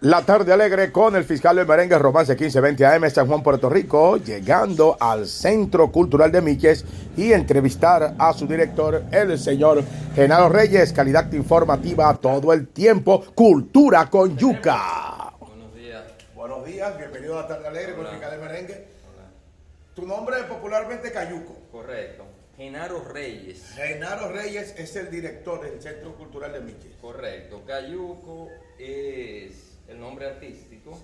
La tarde alegre con el fiscal del merengue Romance 1520 AM San Juan, Puerto Rico, llegando al Centro Cultural de Miches y entrevistar a su director, el señor Genaro Reyes, calidad informativa todo el tiempo, cultura con yuca. Buenos días. Buenos días, bienvenido a la tarde alegre con el Hola. fiscal del merengue. Hola. Tu nombre es popularmente Cayuco. Correcto. Genaro Reyes. Genaro Reyes es el director del Centro Cultural de Miches. Correcto. Cayuco es el nombre artístico.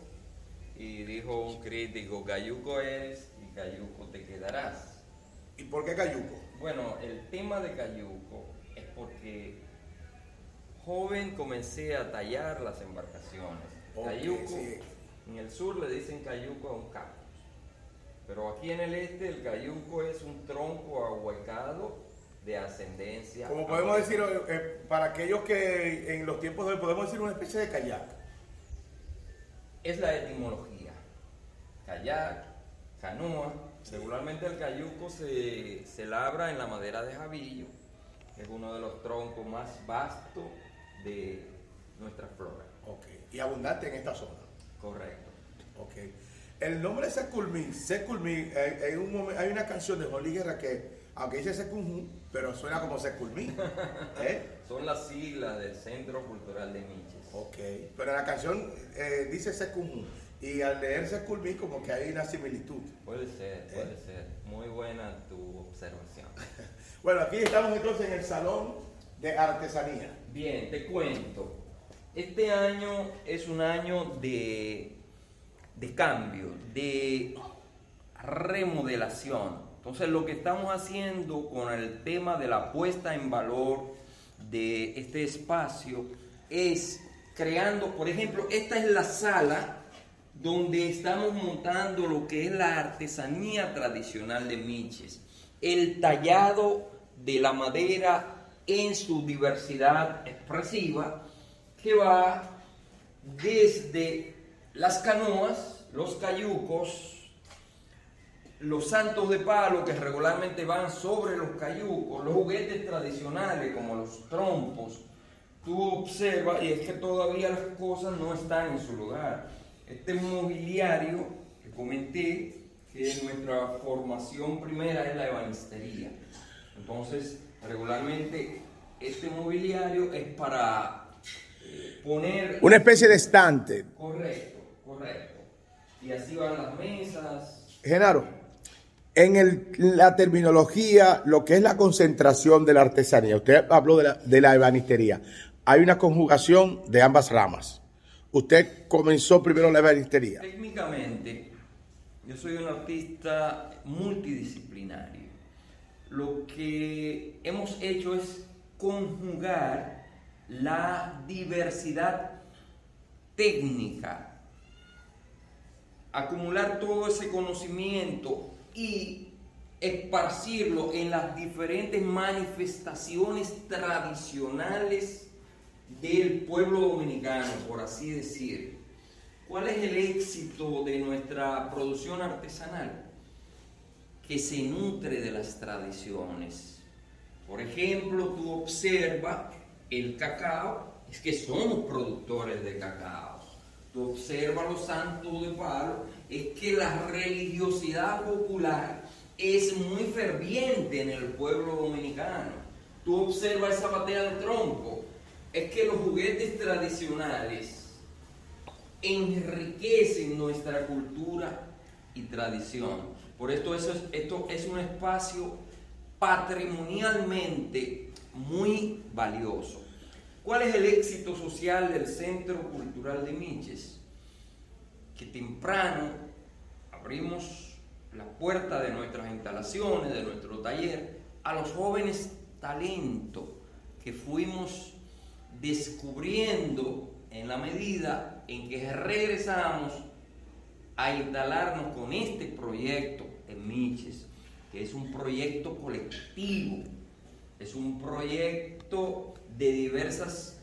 Y dijo un crítico, Cayuco es y Cayuco te quedarás. ¿Y por qué Cayuco? Bueno, el tema de Cayuco es porque joven comencé a tallar las embarcaciones. Cayuco, sí. en el sur le dicen Cayuco a un cactus. Pero aquí en el este el Cayuco es un tronco ahuecado de ascendencia. Como podemos decir, eh, para aquellos que en los tiempos de hoy podemos decir una especie de kayak. Es la etimología. Kayak, canoa. Regularmente el cayuco se, se labra en la madera de jabillo. Es uno de los troncos más vastos de nuestra flora. Ok. Y abundante en esta zona. Correcto. Ok. El nombre Seculmín, eh, hay, hay una canción de Luis Guerra que, aunque dice Secunjú, pero suena como Seculmín. ¿Eh? Son las siglas del Centro Cultural de Miches. Ok. Pero la canción eh, dice Secunjú. Y al leer Seculmín como que hay una similitud. Puede ser, puede ser. Muy buena tu observación. Bueno, aquí estamos entonces en el Salón de Artesanía. Bien, te cuento. Este año es un año de, de cambio, de remodelación. Entonces lo que estamos haciendo con el tema de la puesta en valor de este espacio es creando, por ejemplo, esta es la sala donde estamos montando lo que es la artesanía tradicional de Miches, el tallado de la madera en su diversidad expresiva, que va desde las canoas, los cayucos, los santos de palo que regularmente van sobre los cayucos, los juguetes tradicionales como los trompos, tú observas y es que todavía las cosas no están en su lugar. Este mobiliario que comenté, que nuestra formación primera es la ebanistería. Entonces, regularmente este mobiliario es para eh, poner... Una especie de estante. Correcto, correcto. Y así van las mesas. Genaro, en el- la terminología, lo que es la concentración de la artesanía, usted habló de la, de la ebanistería, hay una conjugación de ambas ramas. Usted comenzó primero la ebanistería. Técnicamente, yo soy un artista multidisciplinario. Lo que hemos hecho es conjugar la diversidad técnica, acumular todo ese conocimiento y esparcirlo en las diferentes manifestaciones tradicionales del pueblo dominicano, por así decir. ¿Cuál es el éxito de nuestra producción artesanal? Que se nutre de las tradiciones. Por ejemplo, tú observa el cacao, es que somos productores de cacao. Tú observa los santos de palo, es que la religiosidad popular es muy ferviente en el pueblo dominicano. Tú observa esa batea de tronco, es que los juguetes tradicionales enriquecen nuestra cultura y tradición. Por esto, esto es un espacio patrimonialmente muy valioso. ¿Cuál es el éxito social del Centro Cultural de Miches? Que temprano abrimos la puerta de nuestras instalaciones, de nuestro taller, a los jóvenes talentos que fuimos descubriendo en la medida en que regresamos a instalarnos con este proyecto en Miches, que es un proyecto colectivo, es un proyecto de diversas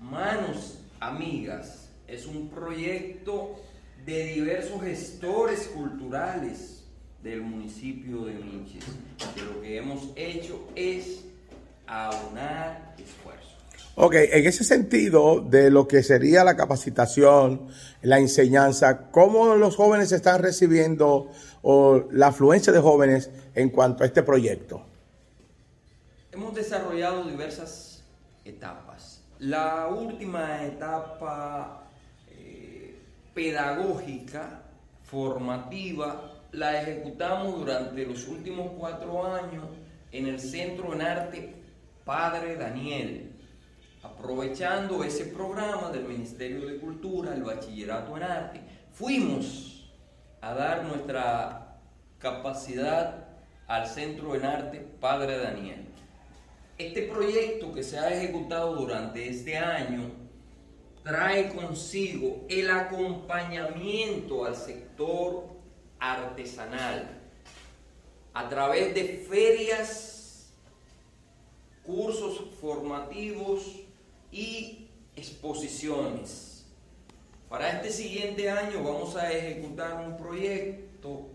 manos amigas, es un proyecto de diversos gestores culturales del municipio de Miches, que lo que hemos hecho es aunar esfuerzos. Ok, en ese sentido de lo que sería la capacitación, la enseñanza, ¿cómo los jóvenes están recibiendo o la afluencia de jóvenes en cuanto a este proyecto? Hemos desarrollado diversas etapas. La última etapa eh, pedagógica, formativa, la ejecutamos durante los últimos cuatro años en el Centro en Arte Padre Daniel aprovechando ese programa del Ministerio de Cultura, el Bachillerato en Arte, fuimos a dar nuestra capacidad al Centro en Arte Padre Daniel. Este proyecto que se ha ejecutado durante este año trae consigo el acompañamiento al sector artesanal a través de ferias, cursos formativos, y exposiciones. Para este siguiente año vamos a ejecutar un proyecto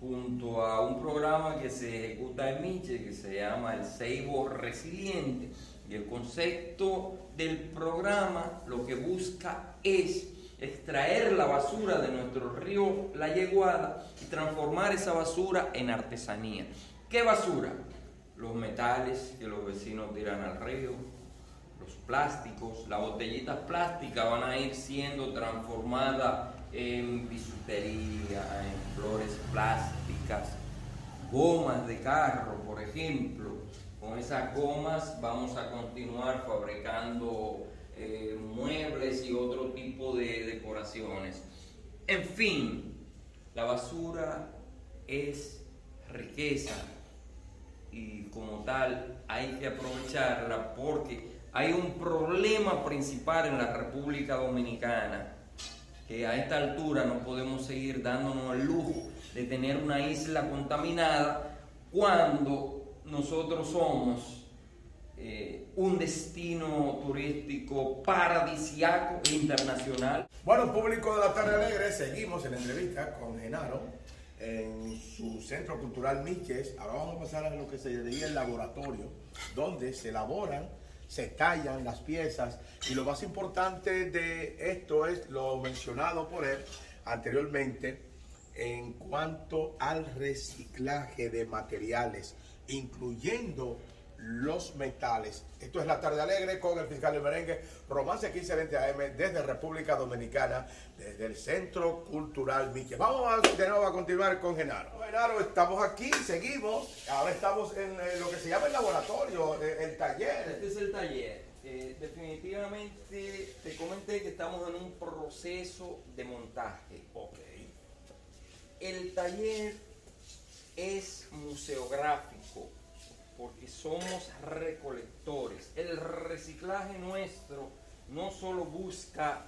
junto a un programa que se ejecuta en Miche que se llama el Seibo Resiliente. Y el concepto del programa lo que busca es extraer la basura de nuestro río La Yeguada y transformar esa basura en artesanía. ¿Qué basura? Los metales que los vecinos tiran al río, plásticos, las botellitas plásticas van a ir siendo transformadas en bisutería, en flores plásticas, gomas de carro, por ejemplo. Con esas gomas vamos a continuar fabricando eh, muebles y otro tipo de decoraciones. En fin, la basura es riqueza y como tal hay que aprovecharla porque hay un problema principal en la República Dominicana, que a esta altura no podemos seguir dándonos el lujo de tener una isla contaminada cuando nosotros somos eh, un destino turístico paradisiaco e internacional. Bueno, público de la tarde alegre, seguimos en la entrevista con Genaro en su centro cultural Miches. Ahora vamos a pasar a lo que se diría el laboratorio, donde se elaboran se tallan las piezas. Y lo más importante de esto es lo mencionado por él anteriormente en cuanto al reciclaje de materiales, incluyendo los metales. Esto es la tarde alegre con el fiscal del merengue, Romance 1520 AM desde República Dominicana, desde el Centro Cultural Miche. Vamos a, de nuevo a continuar con Genaro. Genaro, estamos aquí, seguimos. Ahora estamos en lo que se llama el laboratorio, eh, el, taller. Este es el taller. Eh, definitivamente te comenté que estamos en un proceso de montaje. Ok. El taller es museográfico porque somos recolectores. El reciclaje nuestro no solo busca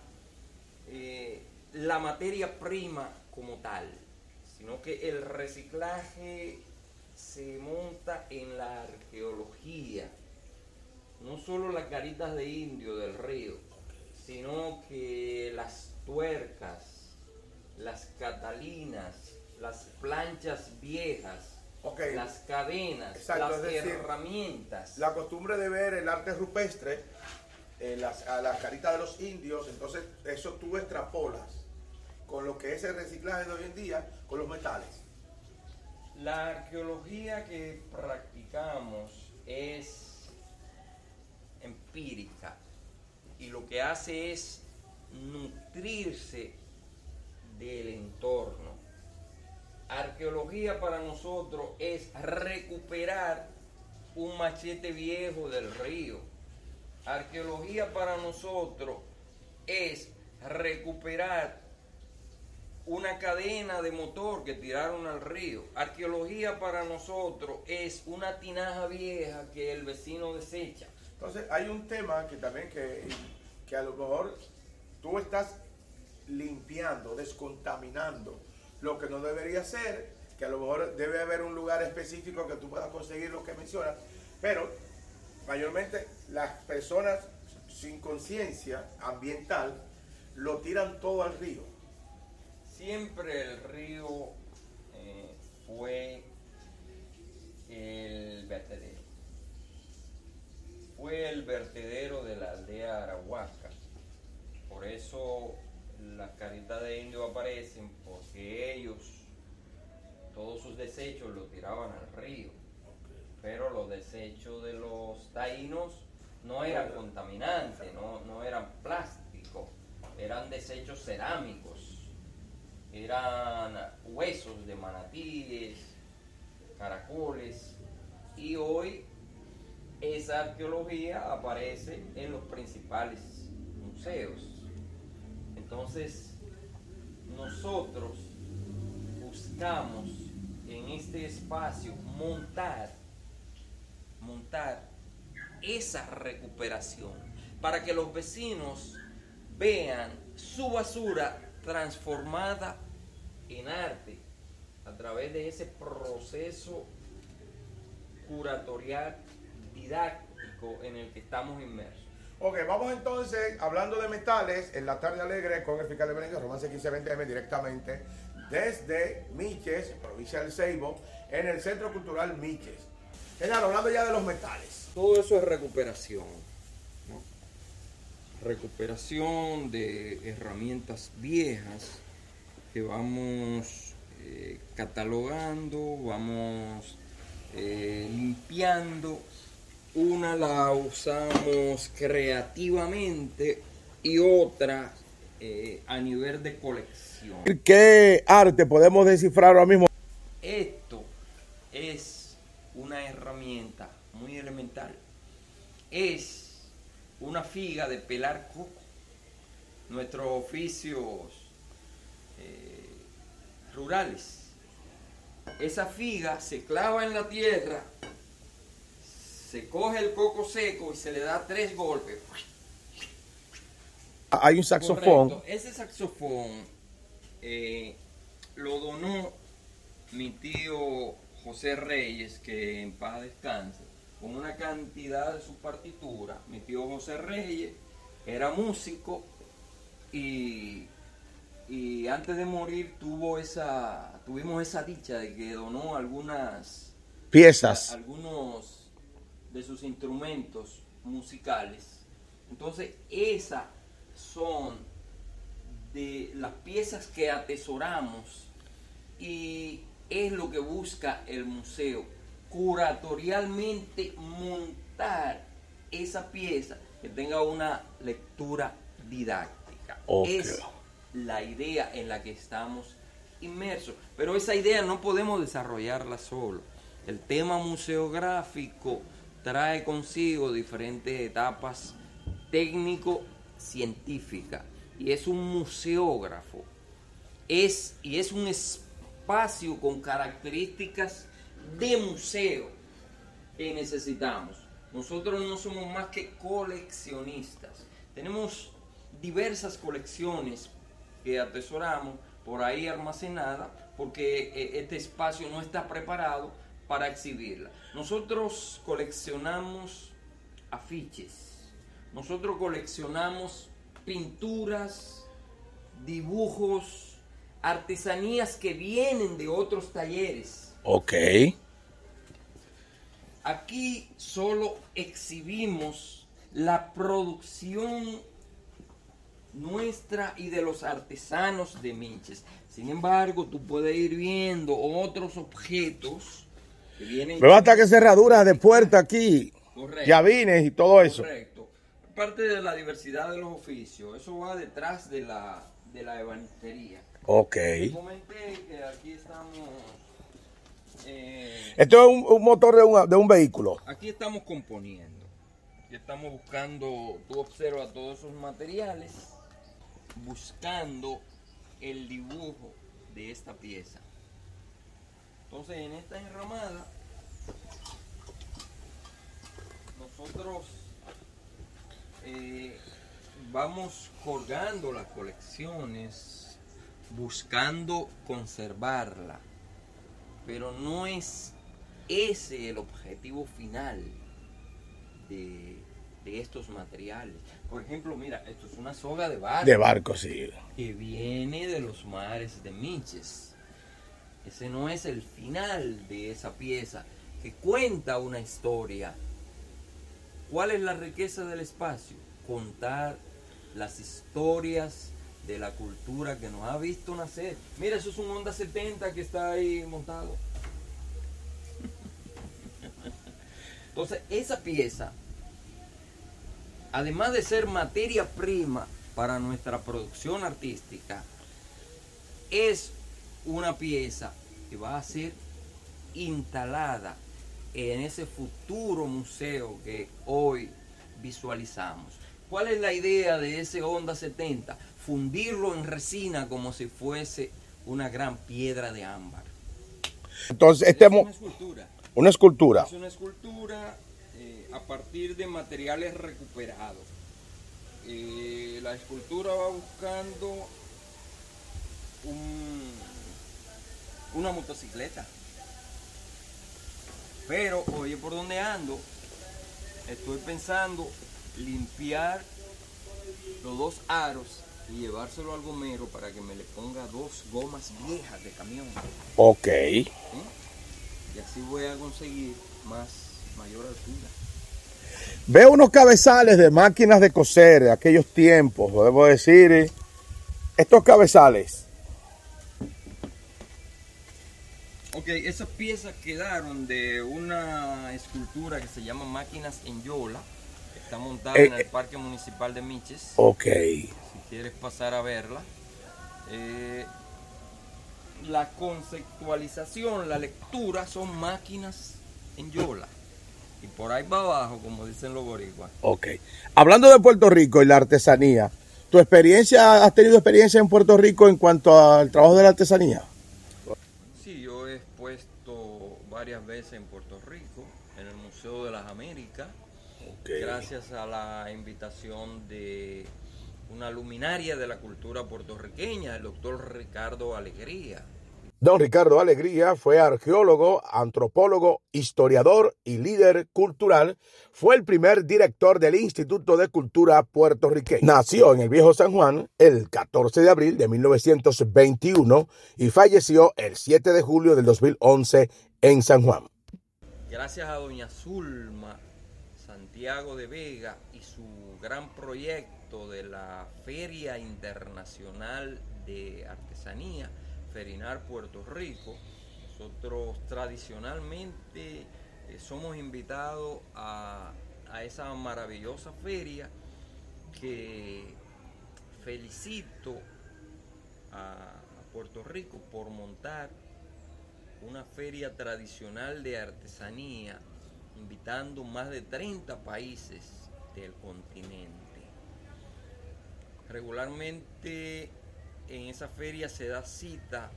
eh, la materia prima como tal, sino que el reciclaje se monta en la arqueología. No solo las caritas de indio del río, sino que las tuercas, las catalinas, las planchas viejas, las cadenas, las herramientas. La costumbre de ver el arte rupestre, eh, las, a las caritas de los indios, entonces eso tú extrapolas con lo que es el reciclaje de hoy en día con los metales. La arqueología que practicamos es empírica y lo que hace es nutrirse del entorno Arqueología para nosotros es recuperar un machete viejo del río. Arqueología para nosotros es recuperar una cadena de motor que tiraron al río. Arqueología para nosotros es una tinaja vieja que el vecino desecha. Entonces hay un tema que también que, que a lo mejor tú estás limpiando, descontaminando lo que no debería ser, que a lo mejor debe haber un lugar específico que tú puedas conseguir lo que mencionas, pero mayormente las personas sin conciencia ambiental lo tiran todo al río. Siempre el río eh, fue el vertedero. fue el vertedero de la aldea Arahuaca. Por eso las caritas de indio aparecen, porque ellos todos sus desechos los tiraban al río. Pero los desechos de los taínos no eran contaminantes, no, no eran plásticos, eran desechos cerámicos, eran huesos de manatíes, caracoles, y hoy esa arqueología aparece en los principales museos. Entonces, nosotros buscamos en este espacio montar, montar esa recuperación para que los vecinos vean su basura transformada en arte a través de ese proceso curatorial didáctico en el que estamos inmersos. Ok, vamos entonces, hablando de metales, en la tarde alegre con el fiscal de Berenguer, Romance 1520M, directamente desde Miches, provincia del Ceibo, en el Centro Cultural Miches. Genaro, hablando ya de los metales. Todo eso es recuperación. ¿no? Recuperación de herramientas viejas que vamos eh, catalogando, vamos eh, limpiando. Una la usamos creativamente y otra eh, a nivel de colección. ¿Qué arte podemos descifrar ahora mismo? Esto es una herramienta muy elemental. Es una figa de pelar coco. Nuestros oficios eh, rurales. Esa figa se clava en la tierra, se coge el coco seco y se le da tres golpes. Hay un saxofón. Correcto. Ese saxofón eh, lo donó mi tío José Reyes, que en paz descanse, con una cantidad de su partitura. Mi tío José Reyes era músico y, y antes de morir tuvo esa, tuvimos esa dicha de que donó algunas Piezas. algunos de sus instrumentos musicales. Entonces, esas son de las piezas que atesoramos y es lo que busca el museo, curatorialmente montar esa pieza que tenga una lectura didáctica. Ok. Es la idea en la que estamos inmersos. Pero esa idea no podemos desarrollarla solo. El tema museográfico trae consigo diferentes etapas técnico-científicas y es un museógrafo. Es, y es un espacio con características de museo que necesitamos. Nosotros no somos más que coleccionistas. Tenemos diversas colecciones que atesoramos por ahí almacenadas porque eh, este espacio no está preparado para exhibirla. Nosotros coleccionamos afiches, nosotros coleccionamos pinturas, dibujos, artesanías que vienen de otros talleres. Ok. Aquí solo exhibimos la producción nuestra y de los artesanos de Minches. Sin embargo, tú puedes ir viendo otros objetos Me basta que cerradura de puerta aquí, Correcto. llavines y todo eso. Correcto. Parte de la diversidad de los oficios. Eso va detrás de la, de la ebanistería. Ok. Te comenté que aquí estamos... eh, Esto es un, un motor de un, de un vehículo. Aquí estamos componiendo. Aquí estamos buscando, tú observas todos esos materiales, buscando el dibujo de esta pieza. Entonces en esta enramada, nosotros eh, vamos colgando las colecciones, buscando conservarla, pero no es ese el objetivo final de, de estos materiales. Por ejemplo, mira, esto es una soga de barco De barco, sí. que viene de los mares de Miches. Ese no es el final de esa pieza que cuenta una historia. ¿Cuál es la riqueza del espacio? Contar las historias de la cultura que nos ha visto nacer. Mira, eso es un Honda 70 que está ahí montado. Entonces, esa pieza, además de ser materia prima para nuestra producción artística, es una pieza que va a ser instalada en ese futuro museo que hoy visualizamos. ¿Cuál es la idea de ese Honda 70? Fundirlo en resina como si fuese una gran piedra de ámbar. Entonces, este es una escultura. Una escultura. Es una escultura eh, a partir de materiales recuperados. Eh, la escultura va buscando una motocicleta. Pero, oye, ¿por dónde ando? Estoy pensando limpiar los dos aros y llevárselo al gomero para que me le ponga dos gomas viejas de camión. Ok. ¿Eh? Y así voy a conseguir más, mayor altura. Veo unos cabezales de máquinas de coser de aquellos tiempos, debo decir. ¿eh? Estos cabezales Ok, esas piezas quedaron de una escultura que se llama Máquinas en Yola. Está montada eh, en el. Parque Municipal de Miches. Ok. Si quieres pasar a verla. Eh, la conceptualización, la lectura son máquinas en Yola. Y por ahí va abajo, como dicen los boricuas. Ok. Hablando de Puerto Rico y la artesanía, ¿tu experiencia, has tenido experiencia en Puerto Rico en cuanto al trabajo de la artesanía? Varias veces en Puerto Rico, en el Museo de las Américas, gracias a la invitación de una luminaria de la cultura puertorriqueña, el doctor Ricardo Alegría. Don Ricardo Alegría fue arqueólogo, antropólogo, historiador y líder cultural. Fue el primer director del Instituto de Cultura puertorriqueño. Nació en el Viejo San Juan el 14 de abril de 1921 y falleció el 7 de julio del 2011 en San Juan. Gracias a doña Zulma Santiago de Vega y su gran proyecto de la Feria Internacional de Artesanía, Ferinar Puerto Rico, nosotros tradicionalmente eh, somos invitados a, a esa maravillosa feria que felicito a Puerto Rico por montar una feria tradicional de artesanía, invitando más de 30 países del continente. Regularmente en esa feria se da cita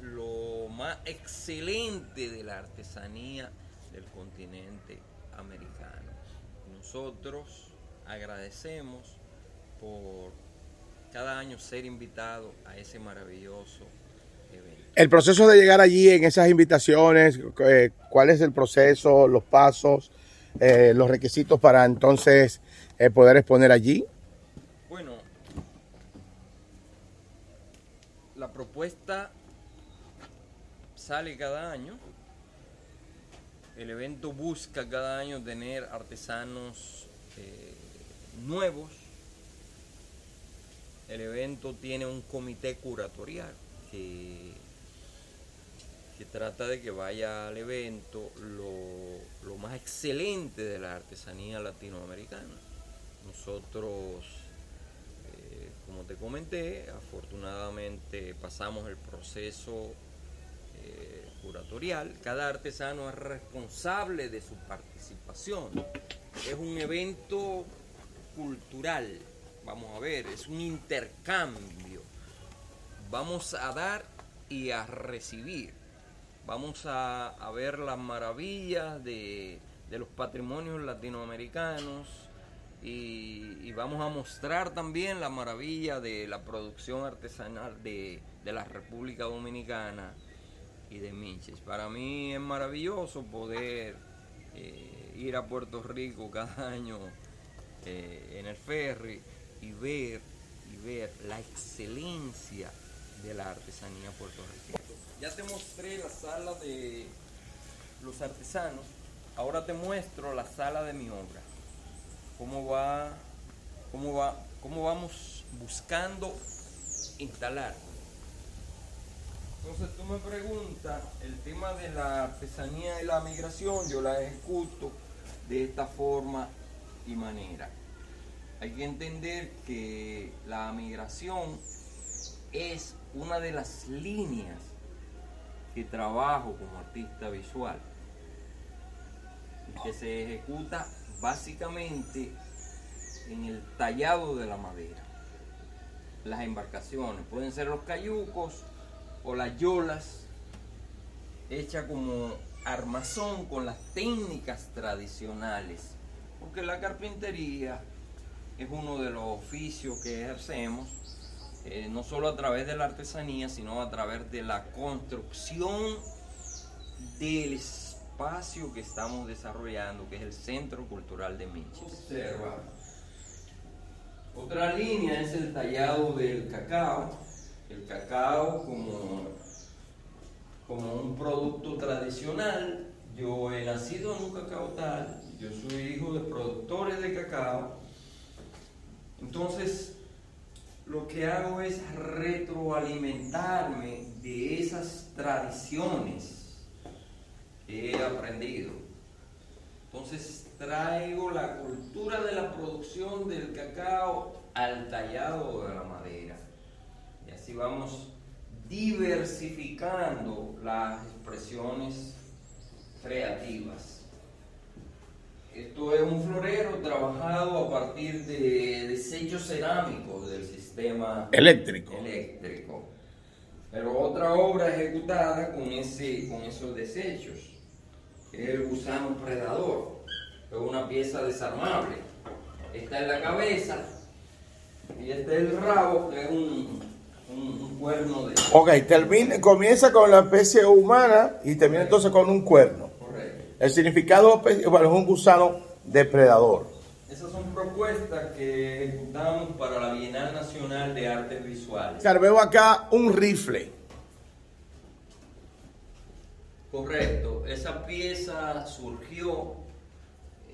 lo más excelente de la artesanía del continente americano. Nosotros agradecemos por cada año ser invitado a ese maravilloso el proceso de llegar allí en esas invitaciones, eh, ¿cuál es el proceso, los pasos, eh, los requisitos para entonces eh, poder exponer allí? Bueno, la propuesta sale cada año. El evento busca cada año tener artesanos nuevos. El evento tiene un comité curatorial que, trata de que vaya al evento lo, más excelente de la artesanía latinoamericana. Nosotros, eh, como te comenté, afortunadamente pasamos el proceso eh, curatorial. Cada artesano es responsable de su participación. Es un evento cultural, vamos a ver, es un intercambio vamos a dar y a recibir. Vamos a, ver las maravillas de, los patrimonios latinoamericanos y, vamos a mostrar también la maravilla de la producción artesanal de, la República Dominicana y de Minches. Para mí es maravilloso poder eh, ir a Puerto Rico cada año eh, en el ferry y ver, y ver la excelencia de la artesanía puertorriqueña. Ya te mostré la sala de los artesanos, ahora te muestro la sala de mi obra. cómo va, cómo va, cómo vamos buscando instalar. Entonces tú me preguntas, el tema de la artesanía y la migración, yo la ejecuto de esta forma y manera. Hay que entender que la migración es una de las líneas que trabajo como artista visual que se ejecuta básicamente en el tallado de la madera. Las embarcaciones pueden ser los cayucos o las yolas hechas como armazón con las técnicas tradicionales, porque la carpintería es uno de los oficios que ejercemos, eh, no solo a través de la artesanía, sino a través de la construcción del espacio que estamos desarrollando, que es el Centro Cultural de Miches. Observa. Otra línea es el tallado del cacao. El cacao como, como un producto tradicional. Yo he nacido en un cacao tal, yo soy hijo de productores de cacao. Entonces, lo que hago es retroalimentarme de esas tradiciones he aprendido. Entonces traigo la cultura de la producción del cacao al tallado de la madera. Y así vamos diversificando las expresiones creativas. Esto es un florero trabajado a partir de desechos cerámicos del sistema eléctrico. eléctrico. Pero otra obra ejecutada con, ese, con esos desechos es el gusano predador, es una pieza desarmable. Esta es la cabeza y este es el rabo, que es un, un, cuerno de... Ok, termina, comienza con la especie humana y termina entonces con un cuerno. El significado pues, bueno, es un gusano depredador. Esas son propuestas que ejecutamos para la Bienal Nacional de Artes Visuales. Claro, veo acá un rifle. Correcto, esa pieza surgió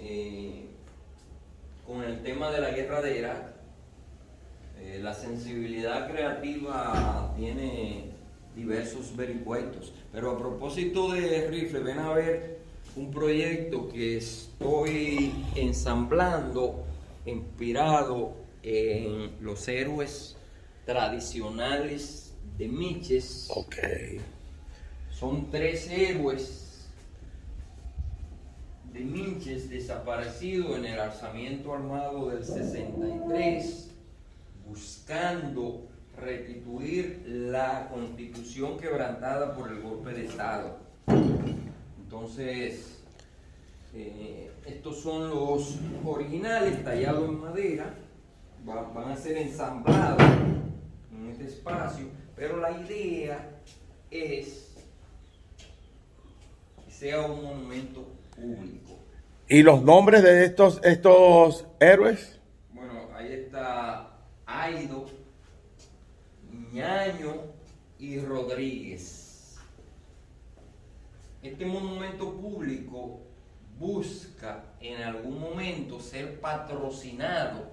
eh, con el tema de la guerra de Irak. Eh, la sensibilidad creativa tiene diversos vericuetos, pero a propósito de rifle, ven a ver un proyecto que estoy ensamblando, inspirado en los héroes tradicionales de Miches. Ok. Son tres héroes de Minches desaparecidos en el alzamiento armado del 63, buscando restituir la constitución quebrantada por el golpe de Estado. Entonces, eh, estos son los originales tallados en madera, van a ser ensamblados en este espacio, pero la idea es sea un monumento público. ¿Y los nombres de estos, estos héroes? Bueno, ahí está Aido, Ñaño y Rodríguez. Este monumento público busca en algún momento ser patrocinado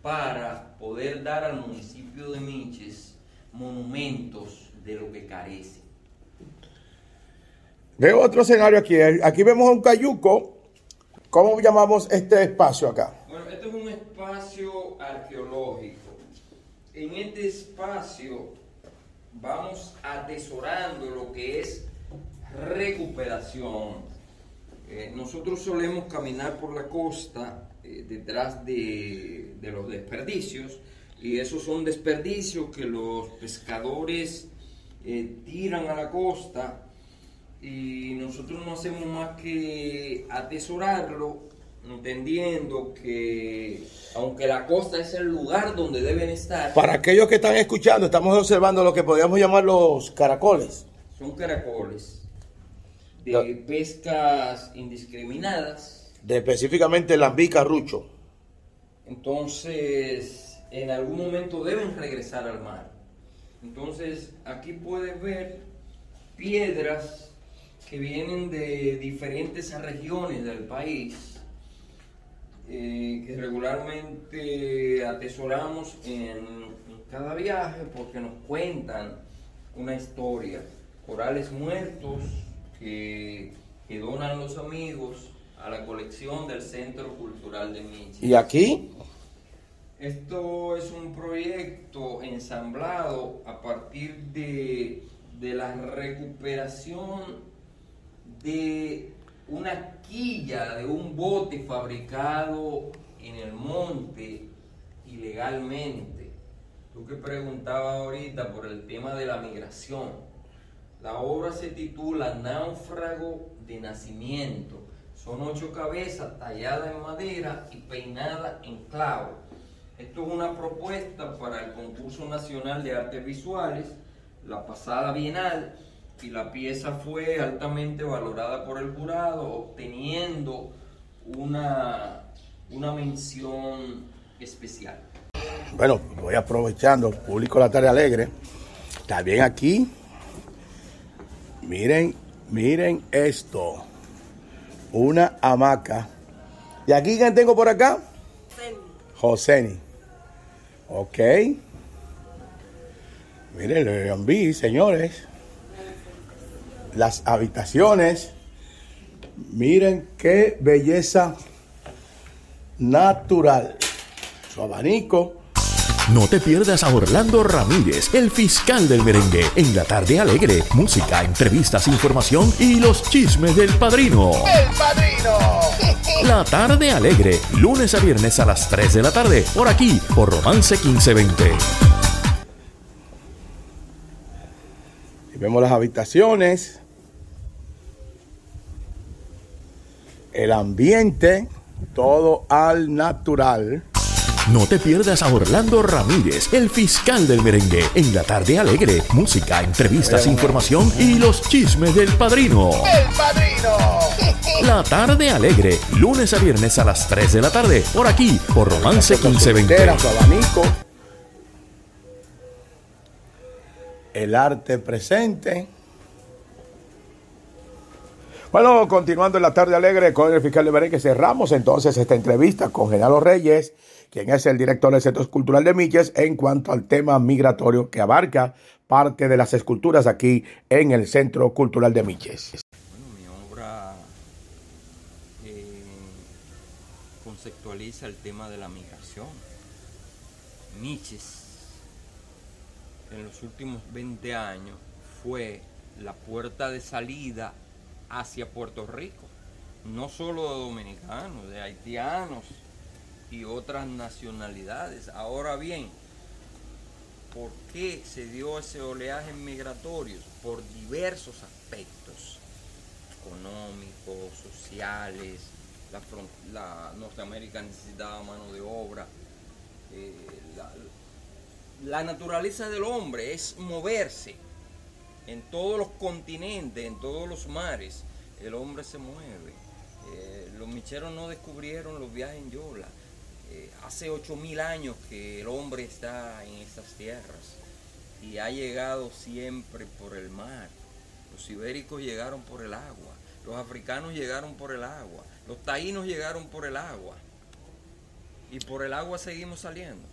para poder dar al municipio de Miches monumentos de lo que carece. Veo otro escenario aquí. Aquí vemos un cayuco. ¿Cómo llamamos este espacio acá? Bueno, este es un espacio arqueológico. En este espacio vamos atesorando lo que es recuperación. Eh, nosotros solemos caminar por la costa eh, detrás de, de, los desperdicios y esos son desperdicios que los pescadores eh, tiran a la costa y nosotros no hacemos más que atesorarlo, entendiendo que aunque la costa es el lugar donde deben estar. Para aquellos que están escuchando, estamos observando lo que podríamos llamar los caracoles. Son caracoles de pescas indiscriminadas. De específicamente lambí carrucho. Entonces, en algún momento deben regresar al mar. Entonces, aquí puedes ver piedras que vienen de diferentes regiones del país eh, que regularmente atesoramos en, en cada viaje porque nos cuentan una historia. Corales muertos que, que donan los amigos a la colección del Centro Cultural de Michi. ¿Y aquí? Esto es un proyecto ensamblado a partir de, de la recuperación de una quilla de un bote fabricado en el monte ilegalmente. Tú que preguntabas ahorita por el tema de la migración. La obra se titula Náufrago de Nacimiento. Son ocho cabezas talladas en madera y peinadas en clavo esto es una propuesta para el concurso nacional de artes visuales, la pasada bienal, y la pieza fue altamente valorada por el jurado, obteniendo una, una mención especial. Bueno, voy aprovechando, público La Tarde Alegre. También aquí, miren, miren esto. Una hamaca. ¿Y aquí quién tengo por acá? Joseni. Ok. Miren, le envío, señores. Las habitaciones. Miren qué belleza natural. Su abanico. No te pierdas a Orlando Ramírez, el fiscal del merengue, en la tarde alegre. Música, entrevistas, información y los chismes del padrino. ¡El padrino! La tarde alegre, lunes a viernes a las 3 de la tarde, por aquí, por Romance 1520. Y vemos las habitaciones. El ambiente, todo al natural. No te pierdas a Orlando Ramírez, el fiscal del merengue, en la tarde alegre. Música, entrevistas, información y los chismes del padrino. ¡El padrino! La tarde alegre, lunes a viernes a las 3 de la tarde, por aquí, por Romance Con su 1520. litera, su abanico. El arte presente. Bueno, continuando en la tarde alegre con el fiscal de Merengue, cerramos entonces esta entrevista con Genaro Reyes, quien es el director del Centro Cultural de Miches, en cuanto al tema migratorio que abarca parte de las esculturas aquí en el Centro Cultural de Miches. Bueno, mi obra eh, conceptualiza el tema de la migración. Miches, en los últimos 20 años, fue la puerta de salida hacia Puerto Rico. No solo de dominicanos, de haitianos y otras nacionalidades. Ahora bien, ¿por qué se dio ese oleaje migratorio? Por diversos aspectos económicos, sociales, la, Norteamérica necesitaba mano de obra. eh, la, la naturaleza del hombre es moverse en todos los continentes, en todos los mares. El hombre se mueve. Eh, los micheros no descubrieron los viajes en Yola. Eh, hace 8000 años que el hombre está en estas tierras y ha llegado siempre por el mar. Los ibéricos llegaron por el agua, los africanos llegaron por el agua, los taínos llegaron por el agua y por el agua seguimos saliendo.